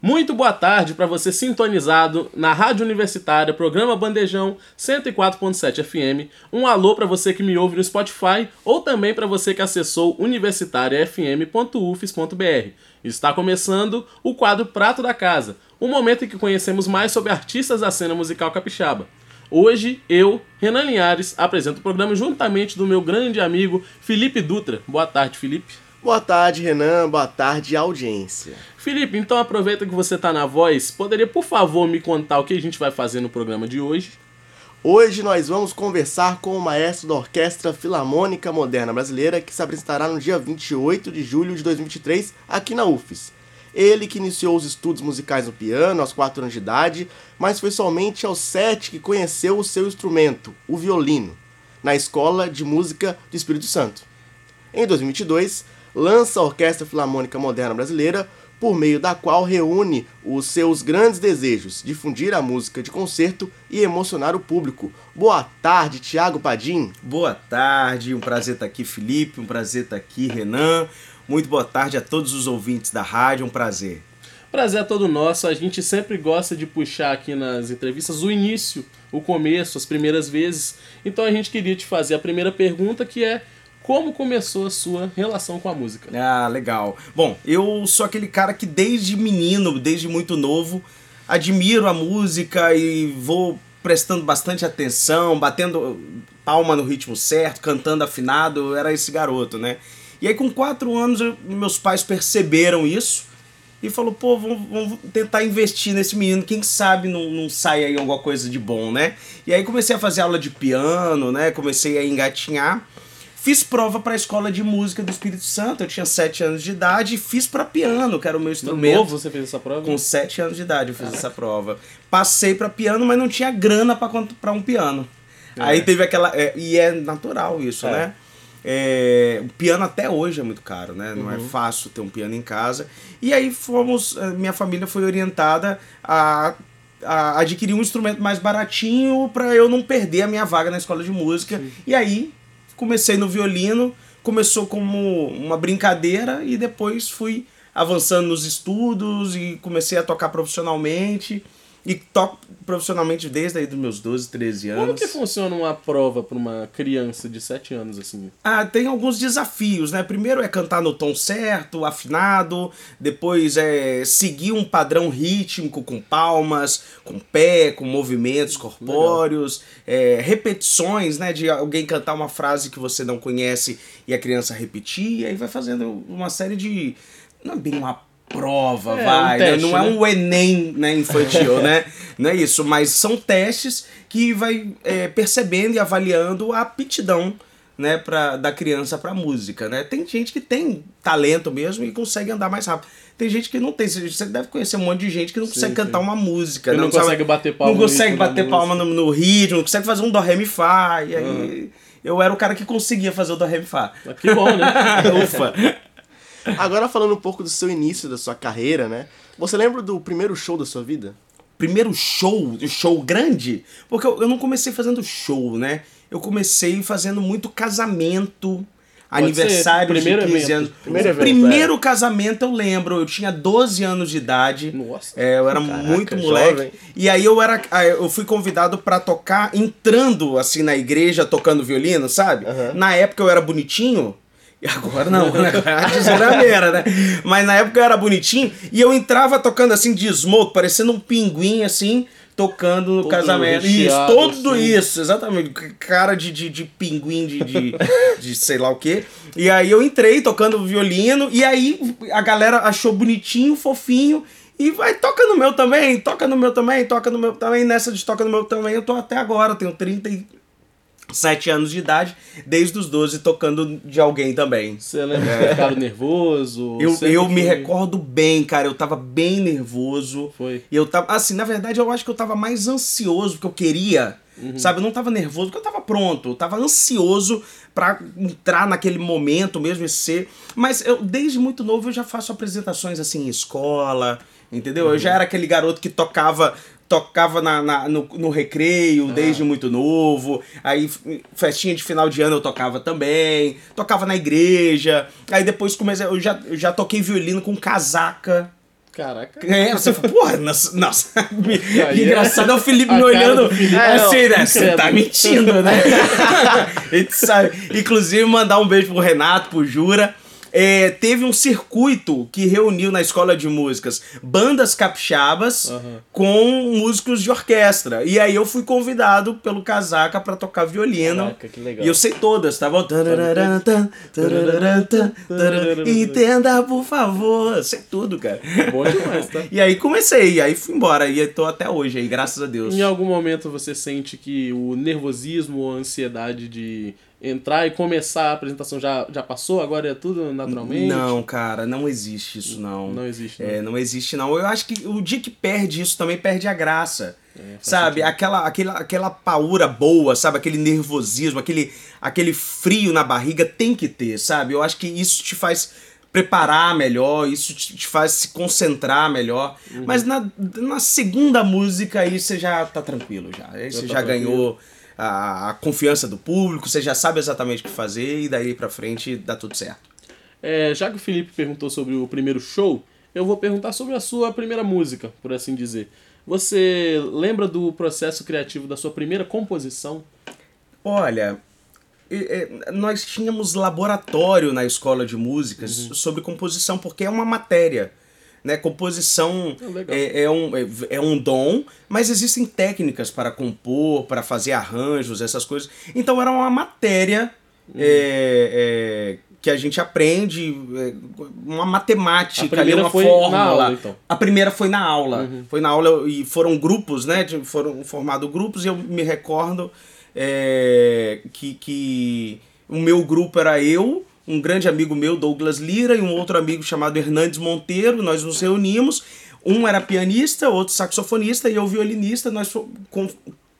Muito boa tarde para você sintonizado na Rádio Universitária, programa Bandejão 104.7 FM. Um alô para você que me ouve no Spotify ou também para você que acessou universitariafm.ufes.br. Está começando o quadro Prato da Casa, um momento em que conhecemos mais sobre artistas da cena musical capixaba. Hoje, eu, Renan Linhares, apresento o programa juntamente do meu grande amigo Felipe Dutra. Boa tarde, Felipe. Boa tarde, Renan. Boa tarde, audiência. Felipe, então aproveita que você tá na voz, poderia por favor me contar o que a gente vai fazer no programa de hoje? Hoje nós vamos conversar com o maestro da Orquestra Filarmônica Moderna Brasileira, que se apresentará no dia 28 de julho de 2023 aqui na UFES. Ele que iniciou os estudos musicais no piano aos 4 anos de idade, mas foi somente aos 7 que conheceu o seu instrumento, o violino, na Escola de Música do Espírito Santo. Em 2022, lança a Orquestra Filarmônica Moderna Brasileira, por meio da qual reúne os seus grandes desejos, difundir a música de concerto e emocionar o público. Boa tarde, Tiago Padim. Boa tarde, um prazer estar aqui, Felipe, um prazer estar aqui, Renan. Muito boa tarde a todos os ouvintes da rádio, um prazer. Prazer é todo nosso, a gente sempre gosta de puxar aqui nas entrevistas o início, o começo, as primeiras vezes. Então a gente queria te fazer a primeira pergunta que é como começou a sua relação com a música? Ah, legal. Bom, eu sou aquele cara que desde menino, desde muito novo, admiro a música e vou prestando bastante atenção, batendo palma no ritmo certo, cantando afinado, eu era esse garoto, né? E aí com quatro anos eu, meus pais perceberam isso e falou, pô, vamos, vamos, tentar investir nesse menino, quem sabe não, não sai aí alguma coisa de bom, né? E aí comecei a fazer aula de piano, né? Comecei a engatinhar. Fiz prova para a escola de música do Espírito Santo. Eu tinha 7 anos de idade e fiz para piano, que era o meu instrumento. Novo você fez essa prova? Com 7 anos de idade eu fiz essa prova. Passei para piano, mas não tinha grana para comprar um piano. É. Aí teve aquela. É, e é natural isso, é. né? É, o piano até hoje é muito caro, né? Não é uhum. é fácil ter um piano em casa. E aí fomos. Eh, minha família foi orientada a a adquirir um instrumento mais baratinho para eu não perder a minha vaga na escola de música. Sim. E aí comecei no violino, começou como uma brincadeira e depois fui avançando nos estudos e comecei a tocar profissionalmente. E toco profissionalmente desde aí dos meus 12, 13 anos. Como que funciona uma prova para uma criança de 7 anos assim? Ah, tem alguns desafios, né? Primeiro é cantar no tom certo, afinado, depois é seguir um padrão rítmico com palmas, com pé, com movimentos corpóreos, é, repetições, né? De alguém cantar uma frase que você não conhece e a criança repetir, e aí vai fazendo uma série de. Não é bem uma prova, é, vai. Um né? teste, não é né? um Enem né, infantil, né? Não é isso, mas são testes que vai é, percebendo e avaliando a aptidão né, pra, da criança para música, né? Tem gente que tem talento mesmo e consegue andar mais rápido. Tem gente que não tem. Você deve conhecer um monte de gente que não sim, consegue sim. cantar uma música. Não, não, consegue sabe, bater palma. Não consegue bater palma no, no, ritmo, não consegue fazer um do ré mi fá. E aí uhum. eu era o cara que conseguia fazer o do ré mi fá. Que bom, né? Ufa. Agora falando um pouco do seu início, da sua carreira, né? Você lembra do primeiro show da sua vida? Primeiro show, show grande? Porque eu, eu não comecei fazendo show, né? Eu comecei fazendo muito casamento, Pode aniversário de 15 evento. anos. Primeiro, evento, primeiro é. casamento eu lembro, eu tinha 12 anos de idade. Nossa. É, eu era Caraca, muito moleque. Jovem. E aí eu era ah, eu fui convidado para tocar entrando assim na igreja tocando violino, sabe? Uhum. Na época eu era bonitinho. E agora não, né? A desgrameira, né? Mas na época eu era bonitinho e eu entrava tocando assim de smoke, parecendo um pinguim assim, tocando no todo casamento. Isso, tudo assim. isso, exatamente. Cara de, de, de pinguim, de, de, de sei lá o quê. E aí eu entrei tocando violino e aí a galera achou bonitinho, fofinho. E vai, toca no meu também, toca no meu também, toca no meu também. Nessa de toca no meu também, eu tô até agora, tenho 30 e sete anos de idade, desde os 12 tocando de alguém também. Você lembra que ficaram nervoso? Eu, eu me que- recordo bem, cara. Eu tava bem nervoso. Foi. E eu tava. Assim, na verdade, eu acho que eu tava mais ansioso, porque eu queria. Uhum. Sabe? Eu não tava nervoso, porque eu tava pronto. Eu tava ansioso pra entrar naquele momento mesmo e ser. Mas eu, desde muito novo, eu já faço apresentações assim em escola. Entendeu? Eu já Uhum. era aquele garoto que tocava. Tocava na, na- no, no recreio Ah. desde muito novo. Aí, festinha de final de ano eu tocava também. Tocava na igreja. Aí depois comecei. Eu já, eu já toquei violino com casaca. Caraca. É, você fala, porra, nossa, nossa Aí é- engraçado é o Felipe me olhando do Felipe. assim, É, né? não, Você tá mentindo, né? A gente sabe. Inclusive, mandar um beijo pro Renato, pro Jura. É, teve um circuito que reuniu na escola de músicas bandas capixabas Aham. com músicos de orquestra. E aí eu fui convidado pelo Casaca pra tocar violino. Caraca, que legal. E eu sei todas, tá bom? Entenda, por favor. Sei tudo, cara. Bom demais, tá? E aí comecei, e aí fui embora. E tô até hoje aí, graças a Deus. Em algum momento você sente que o nervosismo ou a ansiedade de entrar e começar a apresentação já, já passou? Agora é tudo naturalmente? Não, cara, não existe isso, não. Não existe, não. É, não existe, não. Eu acho que o dia que perde isso também perde a graça. É, sabe? Aquela, aquela, aquela paura boa, sabe? Aquele nervosismo, aquele, aquele frio na barriga tem que ter, sabe? Eu acho que isso te faz preparar melhor, isso te, faz se concentrar melhor. Uhum. Mas na, na segunda música aí você já tá tranquilo já. Aí você tá já ganhou a, a confiança do público, você já sabe exatamente o que fazer e daí pra frente dá tudo certo. É, já que o Felipe perguntou sobre o primeiro show, eu vou perguntar sobre a sua primeira música, por assim dizer. Você lembra do processo criativo da sua primeira composição? Olha, nós tínhamos laboratório na escola de músicas sobre composição, porque é uma matéria. Né? Composição Ah, é, é um, é, é um dom, mas existem técnicas para compor, para fazer arranjos, essas coisas. Então era uma matéria é, é, que a gente aprende, é, uma matemática, ali, uma foi fórmula. na aula, então. A primeira foi na aula. Foi na aula e foram grupos, né? Foram formados grupos e eu me recordo é, que, que o meu grupo era eu, um grande amigo meu, Douglas Lira, e um outro amigo chamado Hernandes Monteiro. Nós nos reunimos. Um era pianista, outro saxofonista e eu violinista. Nós com-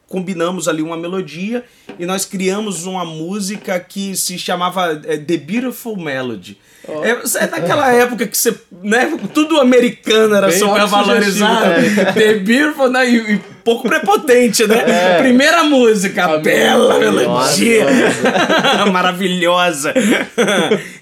combinamos ali uma melodia e nós criamos uma música que se chamava é, The Beautiful Melody. É, é daquela época que você, né, tudo americano era Bem super valorizado. The Beautiful, né, e, e pouco prepotente, né? Primeira música, A bela melodia. maravilhosa.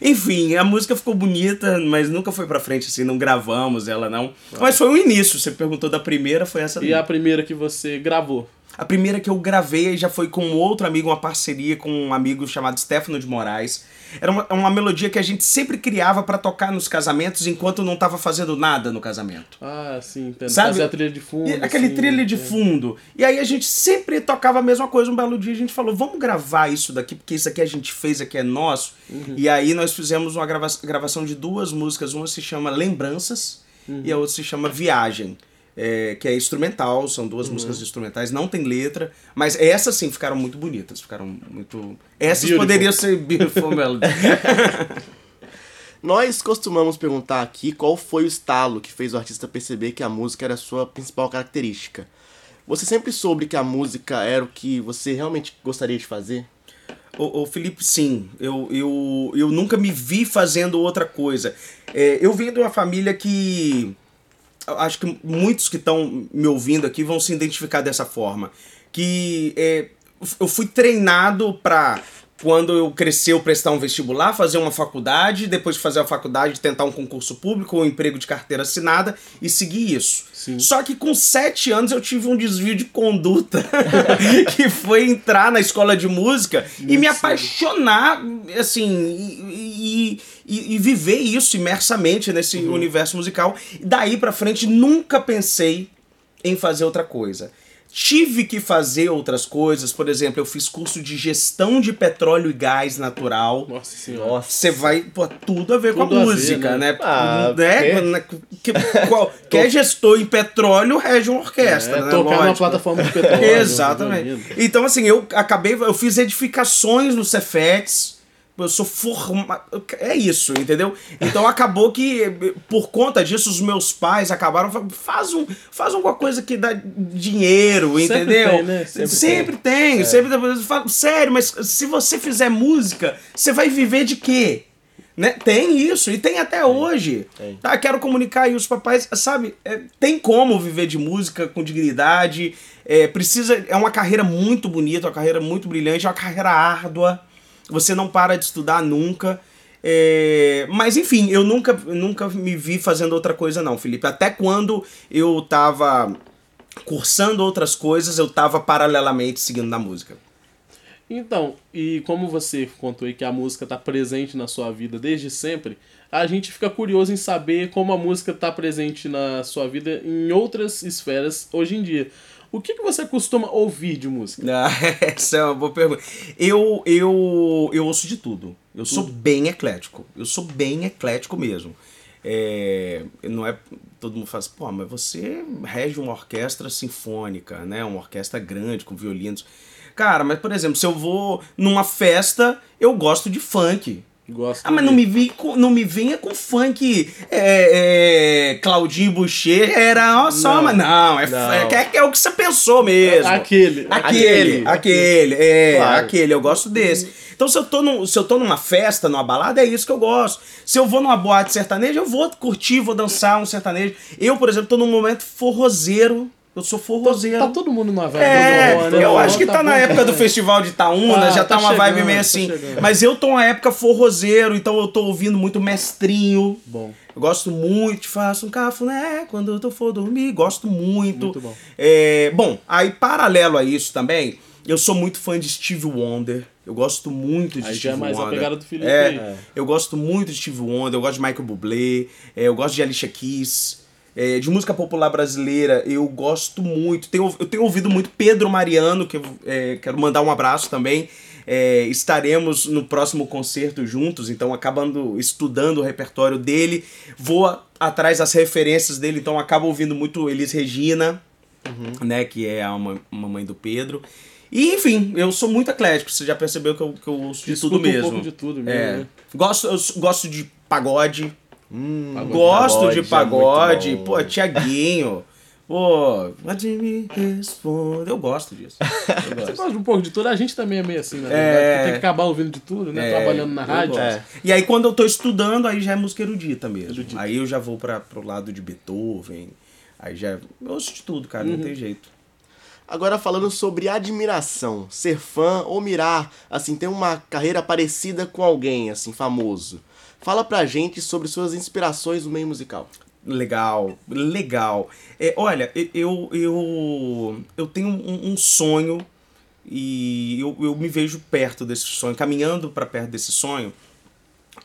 Enfim, a música ficou bonita, mas nunca foi pra frente assim, não gravamos ela não. Mas foi o início, você perguntou da primeira, foi essa E a primeira que você gravou? A primeira que eu gravei já foi com outro amigo, uma parceria com um amigo chamado Stefano de Moraes. Era uma, uma melodia que a gente sempre criava pra tocar nos casamentos enquanto não tava fazendo nada no casamento. Ah, sim, entendo. Sabe? Fazer a trilha de fundo. E aquele trilha de é. fundo. E aí a gente sempre tocava a mesma coisa. Um belo dia a gente falou, vamos gravar isso daqui, porque isso aqui a gente fez, aqui é nosso. Uhum. E aí nós fizemos uma grava gravação de duas músicas. Uma se chama Lembranças Uhum. e a outra se chama Viagem. É, que é instrumental, são Uhum. duas músicas instrumentais, não tem letra, mas essas sim ficaram muito bonitas, ficaram muito. Essas Beautiful. poderiam ser Beautiful Melody. Nós costumamos perguntar aqui qual foi o estalo que fez o artista perceber que a música era a sua principal característica. Você sempre soube que a música era o que você realmente gostaria de fazer? Ô, ô, Felipe, sim. Eu, eu, eu nunca me vi fazendo outra coisa. É, eu vim de uma família que. Acho que muitos que estão me ouvindo aqui vão se identificar dessa forma. Que é, eu fui treinado para quando eu crescer eu prestar um vestibular, fazer uma faculdade, depois de fazer a faculdade tentar um concurso público ou um emprego de carteira assinada e seguir isso. Sim. Só que com sete anos eu tive um desvio de conduta que foi entrar na escola de música e me apaixonar, assim, e, e- e- e viver isso imersamente nesse universo musical. Daí pra frente nunca pensei em fazer outra coisa. Tive que fazer outras coisas. Por exemplo, eu fiz curso de gestão de petróleo e gás natural. Nossa senhora. Você vai, pô, tudo a ver Tudo com a a ver, música, né? né? Ah, né? é. Na- que- Qualquer gestor em petróleo rege uma orquestra, É, né? tocar Lógico. plataforma de petróleo. Exatamente. lindo. Então, assim, eu acabei, eu fiz edificações no Cefex. Eu sou formado. É isso, entendeu? Então acabou que, por conta disso, os meus pais acabaram falando: faz, um, faz alguma coisa que dá dinheiro, Sempre entendeu? tem, né? Sempre Sempre tem. Sempre tem. Eu falo, Sério, mas se você fizer música, você vai viver de quê? Né? Tem isso, e tem até hoje. Tá, quero comunicar aí os papais, sabe? é, tem como viver de música com dignidade. É, precisa. É uma carreira muito bonita, uma carreira muito brilhante, é uma carreira árdua. Você não para de estudar nunca. É, mas enfim, eu nunca, nunca me vi fazendo outra coisa, não, Felipe. Até quando eu tava cursando outras coisas, eu tava paralelamente seguindo na música. Então, e como você contou aí que a música tá presente na sua vida desde sempre, a gente fica curioso em saber como a música tá presente na sua vida em outras esferas hoje em dia. O que, que você costuma ouvir de música? Ah, Essa é uma boa pergunta. Eu, eu, eu ouço de tudo. Eu sou bem eclético. Eu sou bem eclético mesmo. É, não é. Todo mundo fala assim, pô, mas você rege uma orquestra sinfônica, né? Uma orquestra grande, com violinos. Cara, mas por exemplo, se eu vou numa festa, eu gosto de funk. Gosto Ah, mas não me, vi com- não me venha com funk é, é, Claudinho Boucher, era ó, só, Não, mas não, é, não. É, é, é o que você pensou mesmo. Aquele. Aquele, aquele, é, Claro. aquele, eu gosto desse. Então, se eu, tô num, se eu tô numa festa, numa balada, é isso que eu gosto. Se eu vou numa boate sertaneja, eu vou curtir, vou dançar um sertanejo. Eu, por exemplo, tô num momento forrozeiro. Eu sou forrozeiro. Tá todo mundo numa vibe É, do forró, né? eu acho que forró tá na bom. época do festival de Itaúna, Ah, já tá, tá uma vibe chegando, meio tá assim. chegando. Mas eu tô na época forrozeiro, então eu tô ouvindo muito mestrinho. Bom. Eu gosto muito, faço um cafuné quando eu for dormir, gosto muito. Muito bom. É, bom, aí paralelo a isso também, eu sou muito fã de Steve Wonder. Eu gosto muito de Aí Steve já é mais a Wonder. pegada do Felipe É, aí. eu gosto muito de Steve Wonder, eu gosto de Michael Bublé, é, eu gosto de Alicia Keys. É, de música popular brasileira, eu gosto muito. Tenho, eu tenho ouvido muito Pedro Mariano, que eu é, quero mandar um abraço também. É, estaremos no próximo concerto juntos, então acabando estudando o repertório dele, vou a- atrás das referências dele, então acabo ouvindo muito Elis Regina, né, que é a ma- mamãe do Pedro. E enfim, eu sou muito eclético, você já percebeu que eu, que eu ouço de tudo um mesmo. pouco de tudo mesmo, É. né? Gosto, eu gosto de pagode. Pagode. Gosto pagode de é pagode. bom. Pô, Tiaguinho. Pô, pode me responder. Eu gosto disso. Eu Você gosto. gosta de um pouco de tudo? A gente também é meio assim, né? É. Tem que acabar ouvindo de tudo, né? É, Trabalhando na rádio. gosto. E aí, quando eu tô estudando, aí já é música erudita mesmo. Erudita. Aí eu já vou para pro lado de Beethoven. Aí já. Eu ouço de tudo, cara, Uhum. não tem jeito. Agora falando sobre admiração, ser fã ou mirar, assim, ter uma carreira parecida com alguém, assim, famoso. Fala pra gente sobre suas inspirações no meio musical. Legal, legal. É, olha, eu, eu, eu tenho um, um sonho e eu, eu me vejo perto desse sonho, caminhando para perto desse sonho,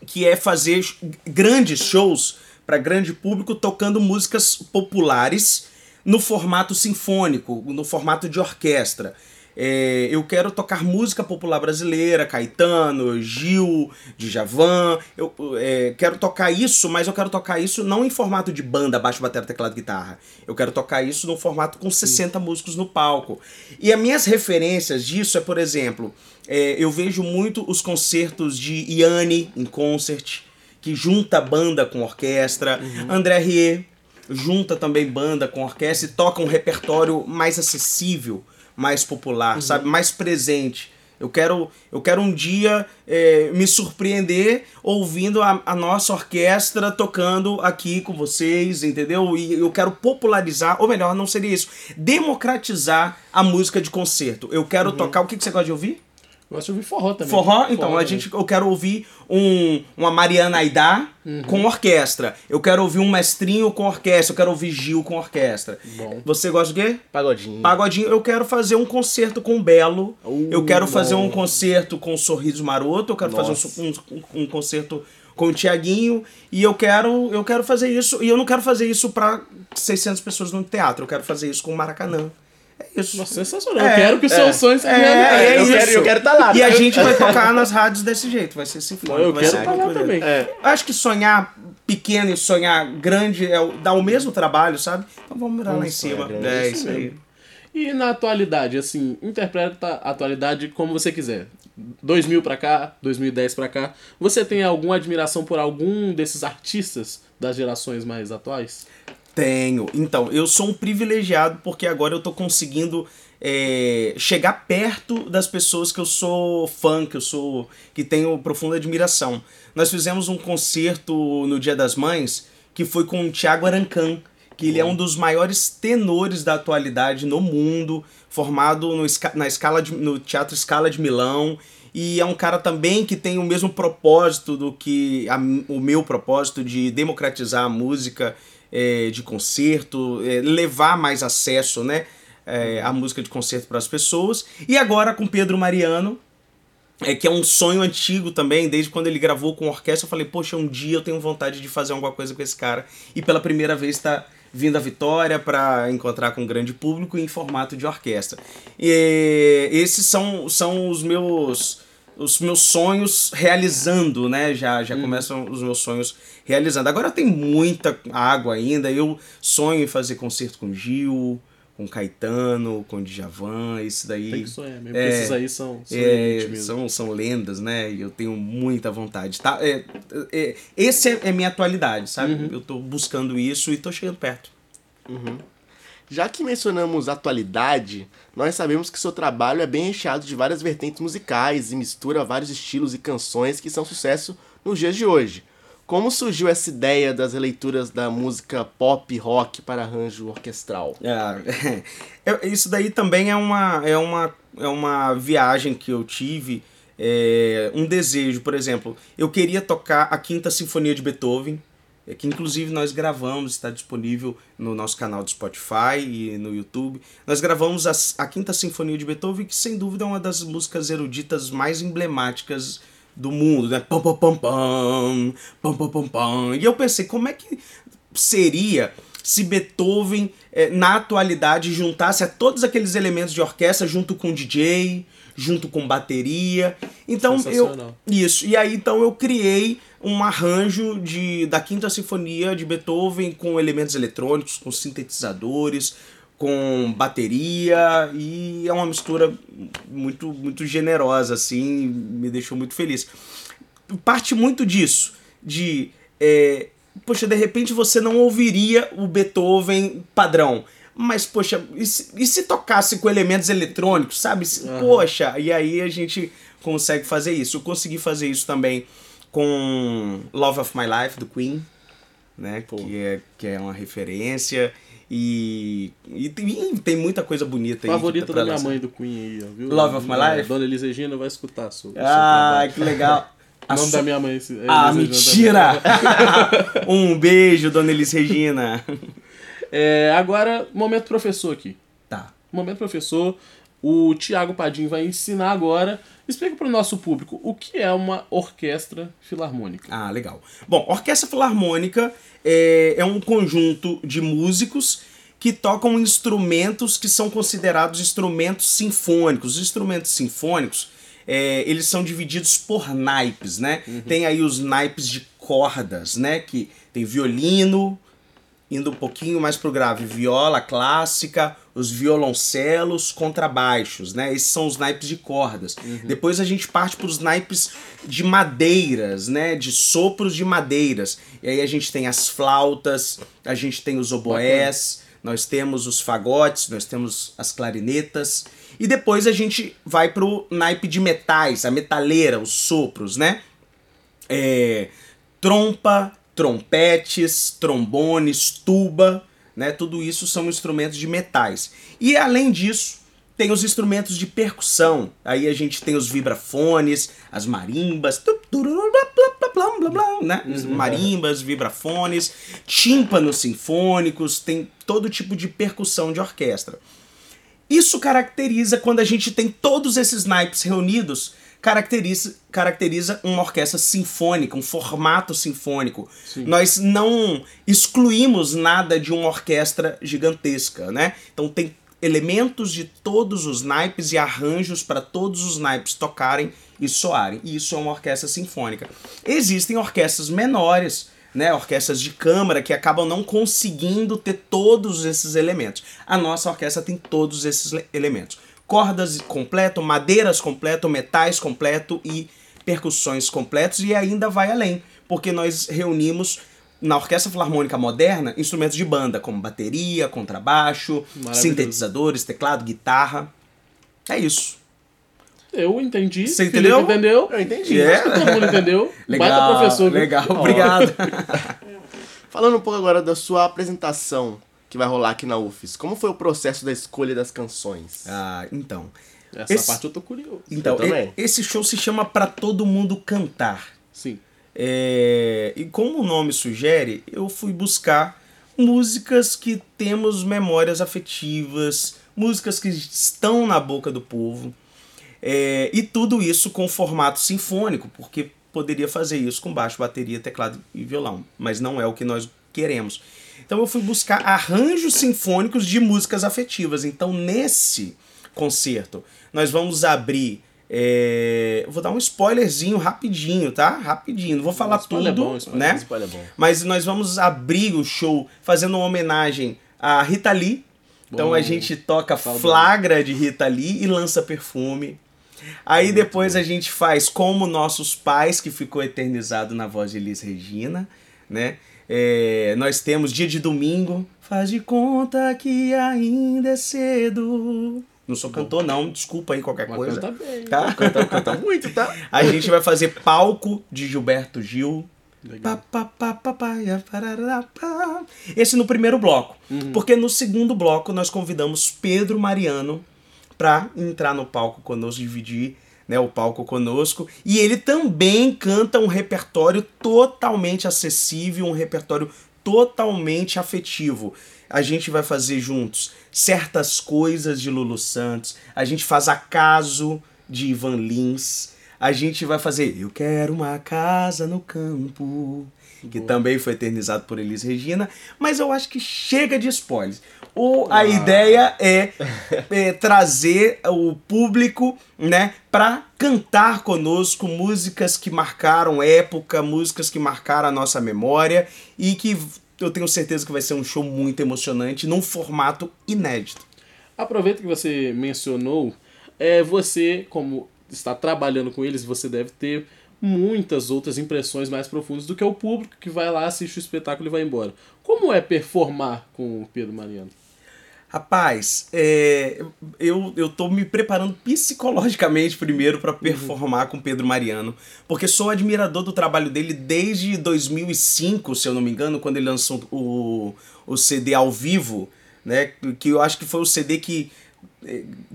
que é fazer grandes shows para grande público tocando músicas populares no formato sinfônico, no formato de orquestra. É, eu quero tocar música popular brasileira, Caetano, Gil, Djavan. Eu é, quero tocar isso, mas eu quero tocar isso não em formato de banda, baixo, bateria, teclado, guitarra. Eu quero tocar isso num formato com 60 músicos no palco. E as minhas referências disso é, por exemplo, é, eu vejo muito os concertos de Yanni em concert, que junta banda com orquestra. André Rieu junta também banda com orquestra e toca um repertório mais acessível, mais popular, sabe? Mais presente. Eu quero, eu quero um dia é, me surpreender ouvindo a, a nossa orquestra tocando aqui com vocês, entendeu? E eu quero popularizar, ou melhor, não seria isso, democratizar a música de concerto. Eu quero tocar. O que, que você gosta de ouvir? Gosto de ouvir forró também. Forró? Então, a também. gente, eu quero ouvir um, uma Mariana Aidá Uhum. com orquestra. Eu quero ouvir um mestrinho com orquestra. Eu quero ouvir Gil com orquestra. Bom. Você gosta do quê? Pagodinho. Pagodinho. Eu quero fazer um concerto com o Belo. Uh, eu quero fazer bom. um concerto com o Sorriso Maroto. Eu quero Nossa. fazer um, um, um concerto com o Tiaguinho. E eu quero, eu quero fazer isso. E eu não quero fazer isso pra 600 pessoas no teatro. Eu quero fazer isso com o Maracanã. É isso. Nossa, sensacional. É, eu quero que o seu é. sonho seja É, realidade. é eu, isso. quero, eu quero estar lá. E a tá? gente vai tocar nas rádios desse jeito, vai ser sinfônico. Eu vai quero ser estar lá muito também. É. Acho que sonhar pequeno e sonhar grande é, o- dá o mesmo trabalho, sabe? Então vamos mirar lá em cima. É Isso isso aí. mesmo. E na atualidade, assim, interpreta a atualidade como você quiser. 2000 pra cá, 2010 pra cá. Você tem alguma admiração por algum desses artistas das gerações mais atuais? Tenho. Então, eu sou um privilegiado porque agora eu tô conseguindo é, chegar perto das pessoas que eu sou fã, que eu sou. que tenho profunda admiração. Nós fizemos um concerto no Dia das Mães que foi com o Thiago Arancan, que ele é um dos maiores tenores da atualidade no mundo, formado no, na escala de- no Teatro Scala de Milão. E é um cara também que tem o mesmo propósito do que a- o meu propósito de democratizar a música é, de concerto, é, levar mais acesso né, é, à música de concerto para as pessoas. E agora com Pedro Mariano, é que é um sonho antigo também, desde quando ele gravou com orquestra, eu falei, poxa, um dia eu tenho vontade de fazer alguma coisa com esse cara. E pela primeira vez está vindo a Vitória para encontrar com um grande público em formato de orquestra. E esses são, são os meus os meus sonhos realizando, né? Já já começam os meus sonhos realizando. Agora tem muita água ainda. Eu sonho em fazer concerto com Gil, com Caetano, com Djavan, isso daí. Tem que sonhar mesmo, É, esses aí são, são É, são, são lendas, né? E eu tenho muita vontade. Tá? É, é, esse é, é minha atualidade, sabe? Uhum. Eu tô buscando isso e tô chegando perto. Já que mencionamos atualidade, nós sabemos que seu trabalho é bem recheado de várias vertentes musicais e mistura vários estilos e canções que são sucesso nos dias de hoje. Como surgiu essa ideia das releituras da música pop rock para arranjo orquestral? É, isso daí também é uma, é uma, é uma viagem que eu tive, é, um desejo, por exemplo, eu queria tocar a Quinta Sinfonia de Beethoven, é, que inclusive nós gravamos, está disponível no nosso canal do Spotify e no YouTube. Nós gravamos a, a Quinta Sinfonia de Beethoven, que sem dúvida é uma das músicas eruditas mais emblemáticas do mundo, né? Pam, pam, pam, pam, pam, pam, pam, pam. E eu pensei, como é que seria se Beethoven, eh, na atualidade, juntasse a todos aqueles elementos de orquestra junto com DJ, junto com bateria. Então eu isso. E aí então eu criei um arranjo de da Quinta Sinfonia de Beethoven com elementos eletrônicos, com sintetizadores, com bateria e é uma mistura muito muito generosa assim, me deixou muito feliz. Parte muito disso, de é, poxa, de repente você não ouviria o Beethoven padrão. Mas, poxa, e se, e se tocasse com elementos eletrônicos, sabe? Se- Poxa, e aí a gente consegue fazer isso. Eu consegui fazer isso também com Love of My Life, do Queen, né? Que é, que é uma referência. E, e tem, tem muita coisa bonita aí. Favorita pra da minha lançar. mãe do Queen aí, ó, viu? Love of My É, Life? Dona Elis Regina vai escutar seu Ah, que legal. O nome su- da minha mãe é Elis Ah, Regina mentira! um beijo, dona Elis Regina. É, agora, momento professor aqui. Tá. Momento professor, o Tiago Padim vai ensinar agora. Explica para o nosso público o que é uma orquestra filarmônica. Ah, legal. Bom, Orquestra Filarmônica é, é um conjunto de músicos que tocam instrumentos que são considerados instrumentos sinfônicos. Os instrumentos sinfônicos, é, eles são divididos por naipes, né? Tem aí os naipes de cordas, né? Que tem violino, indo um pouquinho mais pro grave, viola clássica, os violoncelos, contrabaixos, né? Esses são os naipes de cordas. Depois a gente parte para os naipes de madeiras, né? De sopros de madeiras. E aí a gente tem as flautas, a gente tem os oboés, nós temos os fagotes, nós temos as clarinetas. E depois a gente vai pro naipe de metais, a metaleira, os sopros, né? é, trompa, trompetes, trombones, tuba, né? Tudo isso são instrumentos de metais. E além disso, tem os instrumentos de percussão. Aí a gente tem os vibrafones, as marimbas, né? Marimbas, vibrafones, tímpanos sinfônicos, tem todo tipo de percussão de orquestra. Isso caracteriza quando a gente tem todos esses naipes reunidos, caracteriza, caracteriza uma orquestra sinfônica, um formato sinfônico. Nós não excluímos nada de uma orquestra gigantesca, né? Então tem elementos de todos os naipes e arranjos para todos os naipes tocarem e soarem. E isso é uma orquestra sinfônica. Existem orquestras menores, né, orquestras de câmara que acabam não conseguindo ter todos esses elementos. A nossa orquestra tem todos esses le- elementos. Cordas completo, madeiras completo, metais completo e percussões completos e ainda vai além, porque nós reunimos na Orquestra Filarmônica Moderna instrumentos de banda, como bateria, contrabaixo, sintetizadores, teclado, guitarra. É isso. Eu entendi. Você Felipe entendeu? entendeu? Eu entendi. É. Acho que todo mundo entendeu. Legal, Baita professor. legal, obrigado. Falando um pouco agora da sua apresentação que vai rolar aqui na UFES. Como foi o processo da escolha das canções? Ah, então. Essa Esse- parte eu tô curioso. Então, Eu também. e- esse show se chama Pra Todo Mundo Cantar. Sim. É, e como o nome sugere, eu fui buscar músicas que temos memórias afetivas, músicas que estão na boca do povo, é, e tudo isso com formato sinfônico, porque poderia fazer isso com baixo, bateria, teclado e violão, mas não é o que nós queremos. Então eu fui buscar arranjos sinfônicos de músicas afetivas. Então nesse concerto nós vamos abrir é, vou dar um spoilerzinho rapidinho, tá? Rapidinho. Não vou falar é tudo, bom, spoiler- né? Spoiler é bom. Mas nós vamos abrir o show fazendo uma homenagem a Rita Lee. Então Bom. a gente toca Saudade. Flagra de Rita Lee e lança perfume. Aí depois a gente faz Como Nossos Pais, que ficou eternizado na voz de Elis Regina, né? É, nós temos Dia de Domingo, faz de conta que ainda é cedo. Não sou cantor não, desculpa aí qualquer Mas coisa. canta bem. Tá? Canta, canta muito, tá? A gente vai fazer Palco de Gilberto Gil. Esse no primeiro bloco. Uhum. Porque no segundo bloco nós convidamos Pedro Mariano para entrar no palco conosco, dividir né, o palco conosco. E ele também canta um repertório totalmente acessível, um repertório totalmente afetivo. A gente vai fazer juntos certas coisas de Lulu Santos, a gente faz acaso de Ivan Lins, a gente vai fazer Eu Quero uma Casa no Campo, que também foi eternizado por Elis Regina, mas eu acho que chega de spoilers. O, a ideia é, é trazer o público, né, para cantar conosco músicas que marcaram época, músicas que marcaram a nossa memória e que eu tenho certeza que vai ser um show muito emocionante num formato inédito. Aproveita que você mencionou, é, você, como está trabalhando com eles, você deve ter muitas outras impressões mais profundas do que o público que vai lá, assiste o espetáculo e vai embora. Como é performar com o Pedro Mariano? Rapaz, é, eu, eu tô me preparando psicologicamente primeiro para performar com Pedro Mariano, porque sou admirador do trabalho dele desde 2005, se eu não me engano, quando ele lançou o, o CD ao vivo, né? Que eu acho que foi o CD que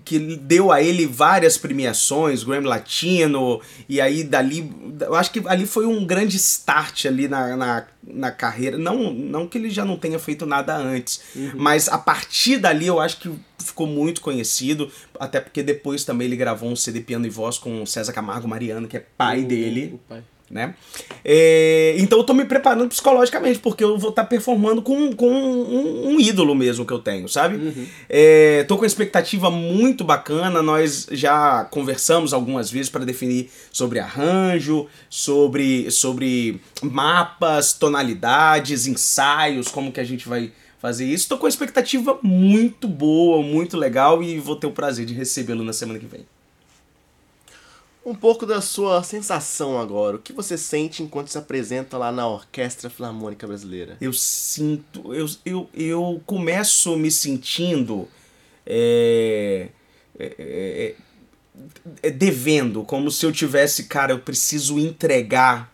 que deu a ele várias premiações, Grammy Latino, e aí dali, eu acho que ali foi um grande start ali na, na, na carreira, não, não que ele já não tenha feito nada antes, mas a partir dali eu acho que ficou muito conhecido, até porque depois também ele gravou um CD piano e voz com César Camargo Mariano, que é pai O- dele, o pai. Né? É, então eu tô me preparando psicologicamente, porque eu vou estar performando com, com um, um ídolo mesmo que eu tenho, sabe? É, tô com expectativa muito bacana, nós já conversamos algumas vezes para definir sobre arranjo, sobre, sobre mapas, tonalidades, ensaios, como que a gente vai fazer isso. Tô com expectativa muito boa, muito legal e vou ter o prazer de recebê-lo na semana que vem. Um pouco da sua sensação agora. O que você sente enquanto se apresenta lá na Orquestra Filarmônica Brasileira? Eu sinto. Eu, eu, eu começo me sentindo. é, é, é, é, devendo, como se eu tivesse, cara, eu preciso entregar.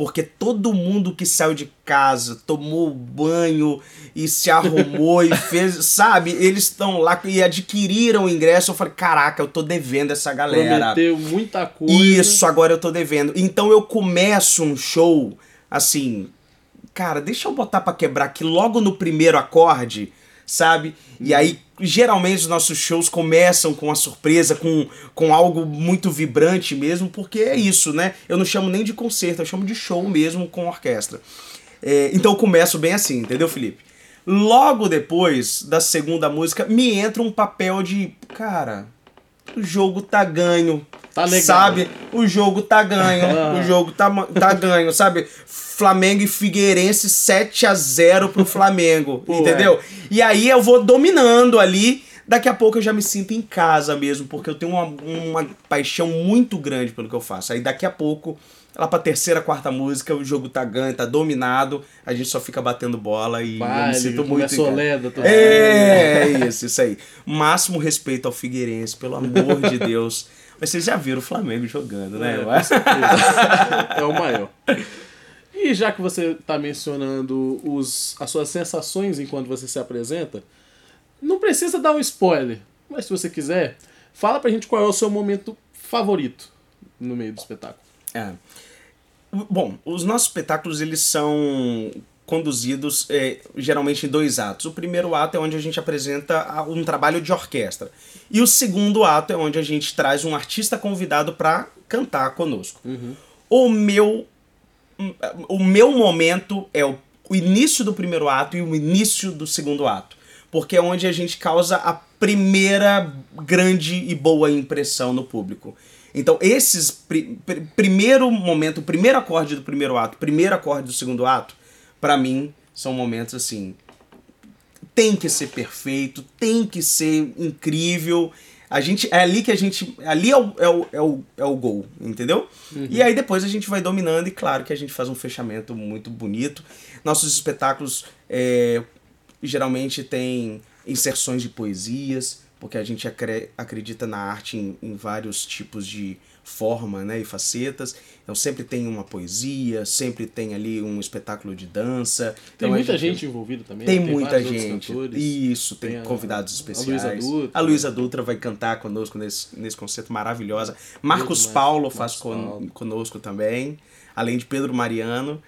Porque todo mundo que saiu de casa, tomou banho e se arrumou e fez, sabe? Eles estão lá e adquiriram o ingresso. Eu falei, caraca, eu tô devendo essa galera. Prometeu muita coisa. Isso, agora eu tô devendo. Então eu começo um show assim, cara, deixa eu botar pra quebrar aqui logo no primeiro acorde, sabe? E aí, geralmente os nossos shows começam com uma surpresa, com, com algo muito vibrante mesmo, porque é isso, né? Eu não chamo nem de concerto, eu chamo de show mesmo com orquestra. É, então eu começo bem assim, entendeu, Felipe? Logo depois da segunda música, me entra um papel de, cara, o jogo tá ganho. Tá legal. Sabe? O jogo tá ganho. Ah. O jogo tá, tá ganho, sabe? Flamengo e Figueirense 7 a 0 pro Flamengo, Pô, entendeu? E aí eu vou dominando ali. Daqui a pouco eu já me sinto em casa mesmo, porque eu tenho uma, uma paixão muito grande pelo que eu faço. Aí daqui a pouco, lá pra terceira, quarta música, o jogo tá ganho, tá dominado, a gente só fica batendo bola e eu me sinto muito. Soleda, tô- É, é isso, isso aí. Máximo respeito ao Figueirense, pelo amor de Deus. Mas vocês já viram o Flamengo jogando, né? É, Eu acho- é o maior. E já que você está mencionando os, as suas sensações enquanto você se apresenta, não precisa dar um spoiler, mas se você quiser, fala pra gente qual é o seu momento favorito no meio do espetáculo. É. Bom, os nossos espetáculos eles são conduzidos é, geralmente em dois atos. O primeiro ato é onde a gente apresenta um trabalho de orquestra. E o segundo ato é onde a gente traz um artista convidado para cantar conosco. O meu o meu momento é o, o início do primeiro ato e o início do segundo ato. Porque é onde a gente causa a primeira grande e boa impressão no público. Então, esses pri- pri- primeiro momento, o primeiro acorde do primeiro ato, primeiro acorde do segundo ato, pra mim são momentos assim, tem que ser perfeito, tem que ser incrível. A gente, é ali que a gente. Ali é o, é o, é o, é o gol, entendeu? E aí depois a gente vai dominando e claro que a gente faz um fechamento muito bonito. Nossos espetáculos é, geralmente tem inserções de poesias, porque a gente acre- acredita na arte em, em vários tipos de forma né, e facetas. Então sempre tem uma poesia, sempre tem ali um espetáculo de dança. Tem Então, a muita gente envolvida também. tem né? muita vários outros gente. cantores. Isso, tem, Tem a- convidados a especiais. Luísa Dutra. A Luísa Dutra vai cantar conosco nesse, nesse concerto maravilhosa. Marcos. Paulo Marcos faz con- Paulo. conosco também, além de Pedro Mariano.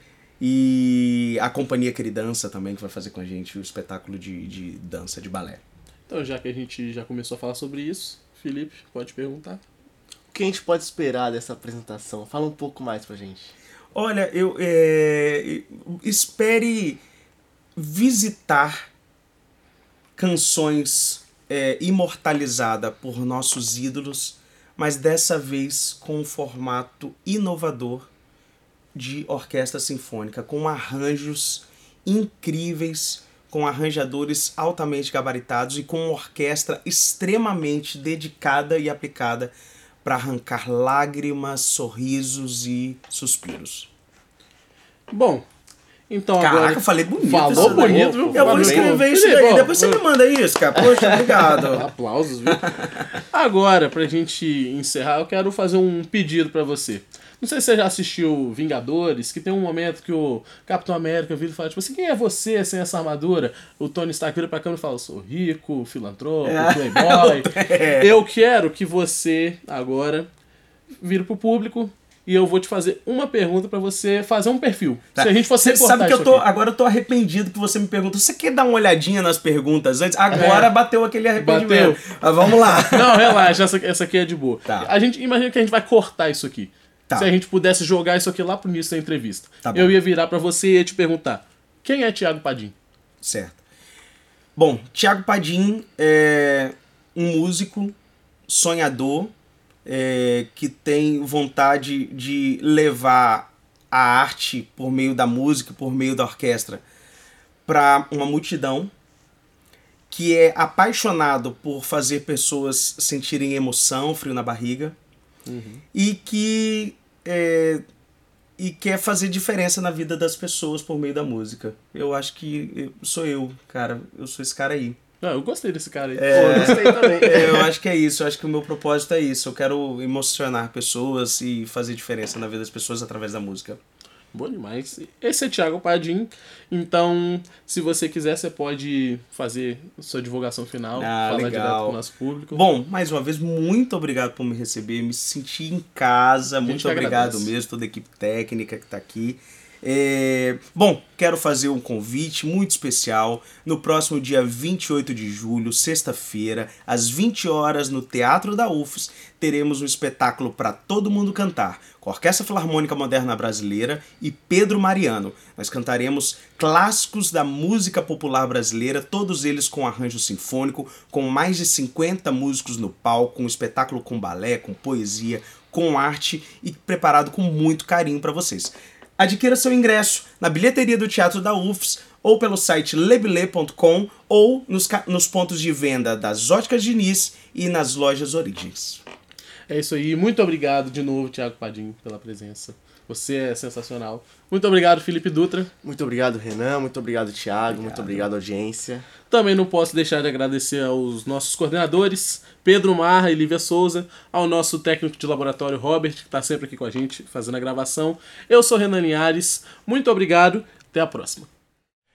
E a Companhia Queridança também, que vai fazer com a gente o espetáculo de, de dança, de balé. Então, já que a gente já começou a falar sobre isso, Felipe, pode perguntar. O que a gente pode esperar dessa apresentação? Fala um pouco mais pra gente. Olha, eu é, espere visitar canções é, imortalizadas por nossos ídolos, mas dessa vez com um formato inovador de orquestra sinfônica, com arranjos incríveis, com arranjadores altamente gabaritados e com uma orquestra extremamente dedicada e aplicada para arrancar lágrimas, sorrisos e suspiros. Bom, então Caraca, agora... eu falei bonito. Falou bonito, viu? Eu vou escrever isso daí. Depois você me manda isso, cara. Poxa, obrigado. Aplausos, viu? Agora, pra gente encerrar, eu quero fazer um pedido pra você. Não sei se você já assistiu Vingadores, que tem um momento que o Capitão América vira e fala, tipo assim, quem é você sem essa armadura? O Tony Stark vira pra câmera e fala, sou rico, filantropo, É. playboy. É. Eu quero que você, agora, vire pro público e eu vou te fazer uma pergunta pra você fazer um perfil. Se a gente fosse Tá. Você sabe que eu tô. aqui. Agora eu tô arrependido que você me perguntou. Você quer dar uma olhadinha nas perguntas antes? Agora É. bateu aquele arrependimento. Bateu. Mas vamos lá. Não, relaxa, essa, essa aqui é de boa. Tá. A gente imagina que a gente vai cortar isso aqui. Tá. Se a gente pudesse jogar isso aqui lá pro início da entrevista. Tá eu ia virar pra você e ia te perguntar: quem é Thiago Padim? Certo. Bom, Tiago Padim é um músico sonhador é, que tem vontade de levar a arte por meio da música, por meio da orquestra, para uma multidão que é apaixonado por fazer pessoas sentirem emoção, frio na barriga, e que é, e quer fazer diferença na vida das pessoas por meio da música. Eu acho que eu- sou eu, cara. Eu sou esse cara aí. Ah, eu gostei desse cara aí. É. Pô, gostei também. É, eu acho que é isso. Eu acho que o meu propósito é isso. Eu quero emocionar pessoas e fazer diferença na vida das pessoas através da música. Bom demais. Esse é Thiago Padim. Então, se você quiser, você pode fazer sua divulgação final, Ah, falar legal. direto com o nosso público. Bom, mais uma vez, muito obrigado por me receber. Me senti em casa. Muito obrigado agradece. mesmo, toda a equipe técnica que tá aqui. É, Bom, quero fazer um convite muito especial. No próximo dia 28 de julho, sexta-feira, às 20 horas, no Teatro da UFES, teremos um espetáculo para todo mundo cantar, com a Orquestra Filarmônica Moderna Brasileira e Pedro Mariano. Nós cantaremos clássicos da música popular brasileira, todos eles com arranjo sinfônico, com mais de 50 músicos no palco, um espetáculo com balé, com poesia, com arte e preparado com muito carinho para vocês. Adquira seu ingresso na bilheteria do Teatro da UFS ou pelo site lebile.com ou nos, nos pontos de venda das Óticas Diniz e nas lojas Origens. É isso aí. Muito obrigado de novo, Thiago Padim, pela presença. Você é sensacional. Muito obrigado, Felipe Dutra. Muito obrigado, Renan. Muito obrigado, Thiago. Muito obrigado, audiência. Também não posso deixar de agradecer aos nossos coordenadores, Pedro Marra e Lívia Souza, ao nosso técnico de laboratório, Robert, que está sempre aqui com a gente fazendo a gravação. Eu sou Renan Linhares. Muito obrigado. Até a próxima.